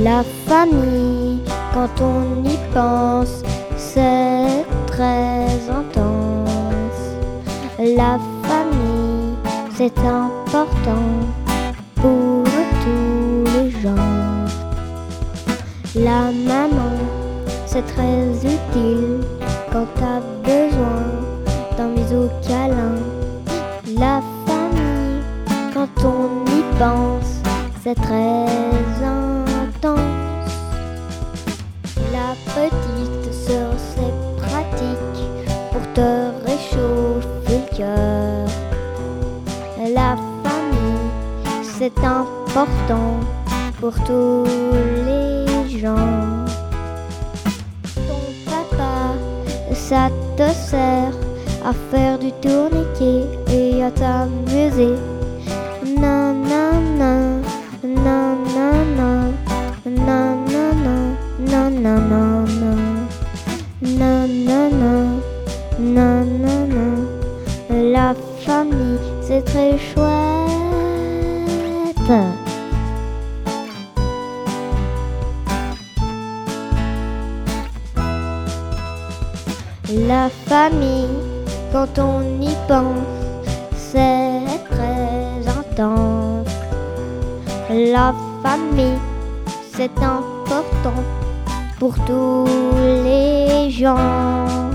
La famille, quand on y pense, c'est très intense. La famille, c'est important pour tous les gens. La maman, c'est très utile quand t'as besoin d'un bisou câlin. La famille, quand on y pense, c'est très intense. Petite sœur, c'est pratique pour te réchauffer le cœur. La famille, c'est important pour tous les gens. Ton papa, ça te sert à faire du tourniquet et à t'amuser. Non, non, non, non. La famille, c'est très chouette. La famille, quand on y pense, c'est très intense. La famille, c'est important pour tous les gens.